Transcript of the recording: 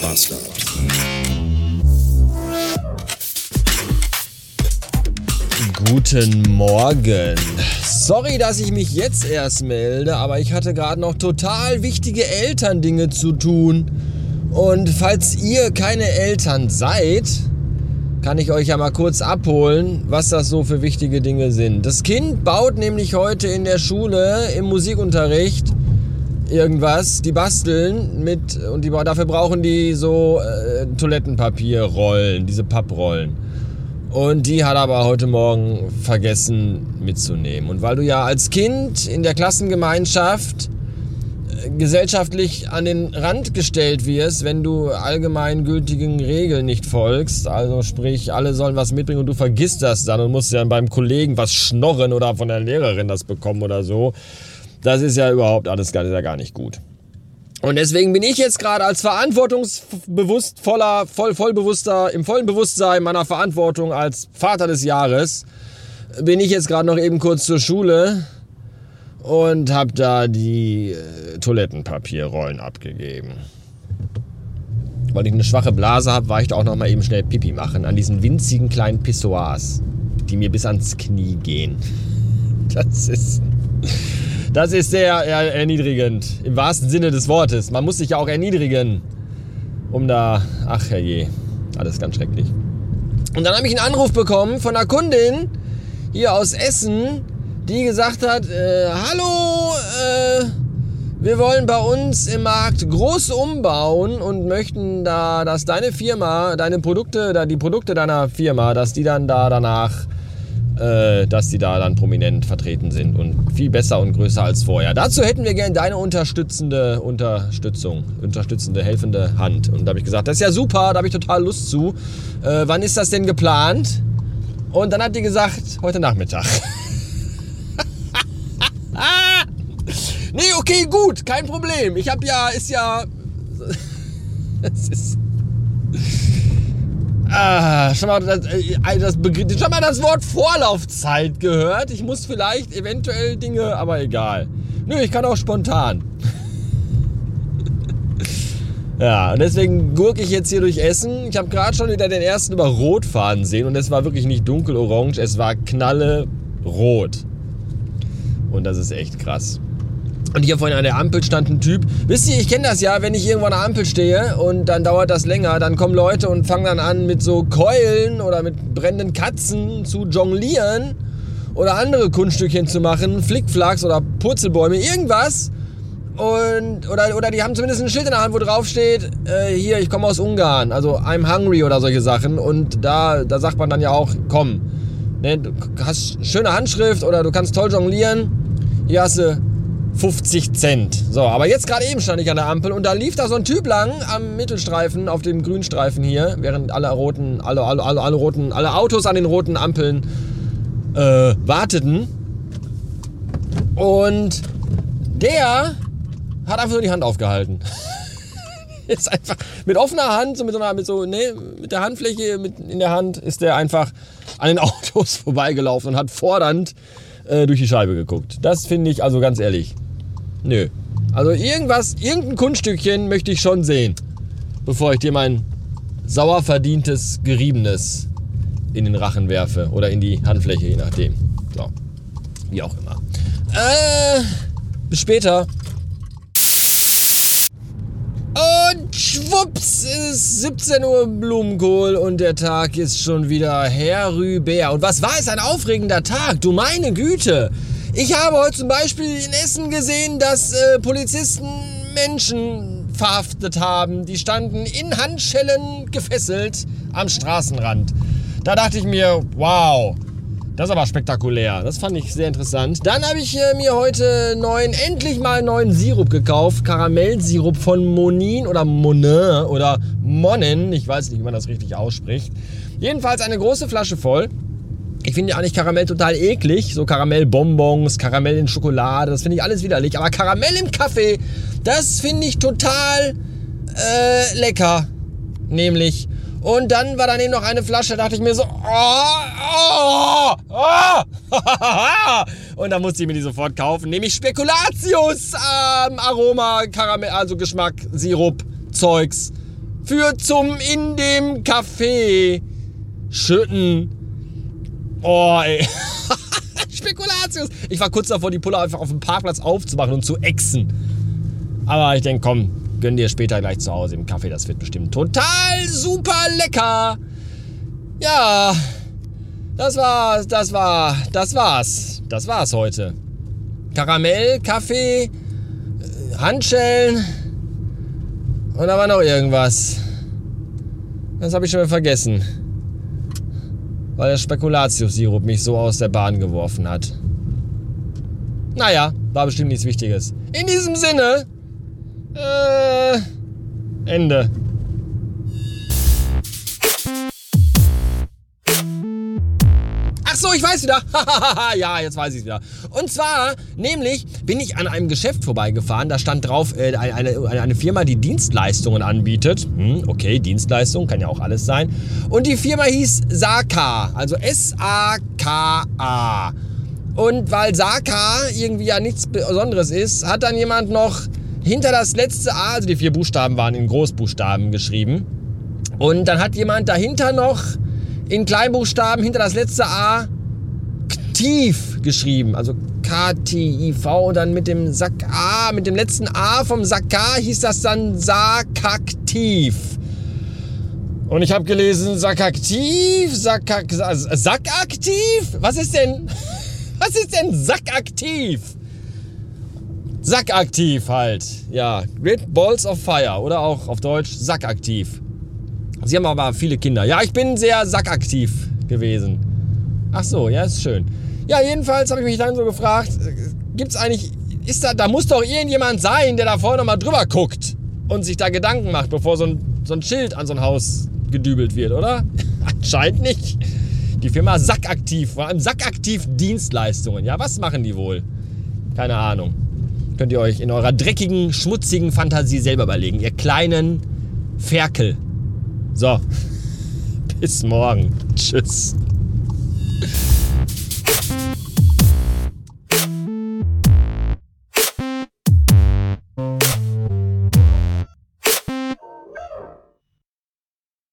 Bastard. Guten Morgen. Sorry, dass ich mich jetzt erst melde, aber ich hatte gerade noch total wichtige Elterndinge zu tun. Und falls ihr keine Eltern seid, kann ich euch ja mal kurz abholen, was das so für wichtige Dinge sind. Das Kind baut nämlich heute in der Schule im Musikunterricht irgendwas, die basteln mit und die, dafür brauchen die so äh, Toilettenpapierrollen, diese Papprollen. Und die hat er aber heute Morgen vergessen mitzunehmen. Und weil du ja als Kind in der Klassengemeinschaft äh, gesellschaftlich an den Rand gestellt wirst, wenn du allgemeingültigen Regeln nicht folgst, also sprich, alle sollen was mitbringen und du vergisst das dann und musst dann beim Kollegen was schnorren oder von der Lehrerin das bekommen oder so, das ist ja überhaupt alles gar, ja gar nicht gut. Und deswegen bin ich jetzt gerade als verantwortungsbewusstvoller, voll, vollbewusster, im vollen Bewusstsein meiner Verantwortung als Vater des Jahres, bin ich jetzt gerade noch eben kurz zur Schule und habe da die äh, Toilettenpapierrollen abgegeben. Weil ich eine schwache Blase habe, war ich da auch noch mal eben schnell Pipi machen an diesen winzigen kleinen Pissoirs, die mir bis ans Knie gehen. Das ist das ist sehr erniedrigend. Im wahrsten Sinne des Wortes. Man muss sich ja auch erniedrigen. Um da. Ach herrje. Alles ganz schrecklich. Und dann habe ich einen Anruf bekommen von einer Kundin hier aus Essen, die gesagt hat: äh, Hallo, äh, wir wollen bei uns im Markt groß umbauen und möchten da, dass deine Firma, deine Produkte, die Produkte deiner Firma, dass die dann da danach äh, dass die da dann prominent vertreten sind und viel besser und größer als vorher. Dazu hätten wir gerne deine unterstützende Unterstützung, unterstützende, helfende Hand. Und da habe ich gesagt, das ist ja super, da habe ich total Lust zu. Äh, wann ist das denn geplant? Und dann hat die gesagt, heute Nachmittag. nee, okay, gut, kein Problem. Ich habe ja, ist ja. Es ist. Ah, schon mal das, äh, das, schon mal das Wort Vorlaufzeit gehört. Ich muss vielleicht eventuell Dinge, aber egal. Nö, ich kann auch spontan. ja, und deswegen gurke ich jetzt hier durch Essen. Ich habe gerade schon wieder den ersten über Rot fahren sehen und es war wirklich nicht dunkelorange, es war knalle rot. Und das ist echt krass. Und hier vorhin an der Ampel stand ein Typ. Wisst ihr, ich kenne das ja, wenn ich irgendwo an der Ampel stehe und dann dauert das länger, dann kommen Leute und fangen dann an mit so Keulen oder mit brennenden Katzen zu jonglieren oder andere Kunststückchen zu machen, Flickflacks oder Purzelbäume, irgendwas. Und, oder, oder die haben zumindest ein Schild in der Hand, wo drauf steht, äh, hier, ich komme aus Ungarn, also I'm hungry oder solche Sachen. Und da, da sagt man dann ja auch, komm, ne, du hast schöne Handschrift oder du kannst toll jonglieren, hier hast du 50 Cent. So, aber jetzt gerade eben stand ich an der Ampel und da lief da so ein Typ lang am Mittelstreifen, auf dem Grünstreifen hier, während alle roten, alle, alle, alle, alle roten, alle Autos an den roten Ampeln äh, warteten. Und der hat einfach nur die Hand aufgehalten. ist einfach mit offener Hand, so mit so einer, mit so, nee, mit der Handfläche mit in der Hand ist der einfach an den Autos vorbeigelaufen und hat fordernd äh, durch die Scheibe geguckt. Das finde ich also ganz ehrlich. Nö. Also irgendwas, irgendein Kunststückchen möchte ich schon sehen, bevor ich dir mein sauer verdientes Geriebenes in den Rachen werfe oder in die Handfläche, je nachdem. So. Wie auch immer. Äh, bis später. Und schwupps ist 17 Uhr Blumenkohl und der Tag ist schon wieder herüber. Und was war es ein aufregender Tag? Du meine Güte! Ich habe heute zum Beispiel in Essen gesehen, dass äh, Polizisten Menschen verhaftet haben. Die standen in Handschellen gefesselt am Straßenrand. Da dachte ich mir, wow, das ist aber spektakulär. Das fand ich sehr interessant. Dann habe ich äh, mir heute neuen, endlich mal neuen Sirup gekauft. Karamellsirup von Monin oder Monin oder Monnen. Ich weiß nicht, wie man das richtig ausspricht. Jedenfalls eine große Flasche voll. Ich finde ja eigentlich Karamell total eklig. So Karamellbonbons, Karamell in Schokolade, das finde ich alles widerlich. Aber Karamell im Kaffee, das finde ich total äh, lecker. Nämlich. Und dann war daneben noch eine Flasche, da dachte ich mir so, oh, oh, oh. und dann musste ich mir die sofort kaufen. Nämlich Spekulatius, ähm, Aroma, Karamell, also Geschmack, Sirup, Zeugs für zum in dem Kaffee schütten. Oh, ey. Spekulatius. Ich war kurz davor, die Pulle einfach auf dem Parkplatz aufzumachen und zu exen. Aber ich denke, komm, gönn dir später gleich zu Hause im Kaffee. Das wird bestimmt total super lecker. Ja, das war's, das war, das war's. Das war's heute. Karamell, Kaffee, äh, Handschellen und da war noch irgendwas. Das habe ich schon vergessen. Weil der Spekulatius-Sirup mich so aus der Bahn geworfen hat. Naja, war bestimmt nichts Wichtiges. In diesem Sinne, äh, Ende. Ach so, ich weiß wieder. ja, jetzt weiß ich wieder. Und zwar, nämlich bin ich an einem Geschäft vorbeigefahren. Da stand drauf äh, eine, eine, eine, Firma, die Dienstleistungen anbietet. Hm, okay, Dienstleistung kann ja auch alles sein. Und die Firma hieß Saka, also S-A-K-A. Und weil Saka irgendwie ja nichts Besonderes ist, hat dann jemand noch hinter das letzte A, also die vier Buchstaben waren in Großbuchstaben geschrieben. Und dann hat jemand dahinter noch in Kleinbuchstaben hinter das letzte A Ktiv geschrieben. Also K-T-I-V und dann mit dem Sack A, mit dem letzten A vom Sakar hieß das dann Sakaktiv. Und ich habe gelesen, Sakaktiv, Sakak, also Sackaktiv? Was ist denn, was ist denn Sackaktiv? Sackaktiv halt, ja. Great Balls of Fire oder auch auf Deutsch Sackaktiv. Sie haben aber viele Kinder. Ja, ich bin sehr sackaktiv gewesen. Ach so, ja, ist schön. Ja, jedenfalls habe ich mich dann so gefragt, gibt's eigentlich, ist da, da muss doch irgendjemand sein, der da vorne nochmal drüber guckt und sich da Gedanken macht, bevor so ein, so ein Schild an so ein Haus gedübelt wird, oder? Anscheinend nicht. Die Firma Sackaktiv, vor allem Sackaktiv Dienstleistungen. Ja, was machen die wohl? Keine Ahnung. Könnt ihr euch in eurer dreckigen, schmutzigen Fantasie selber überlegen. Ihr kleinen Ferkel. So, bis morgen. Tschüss.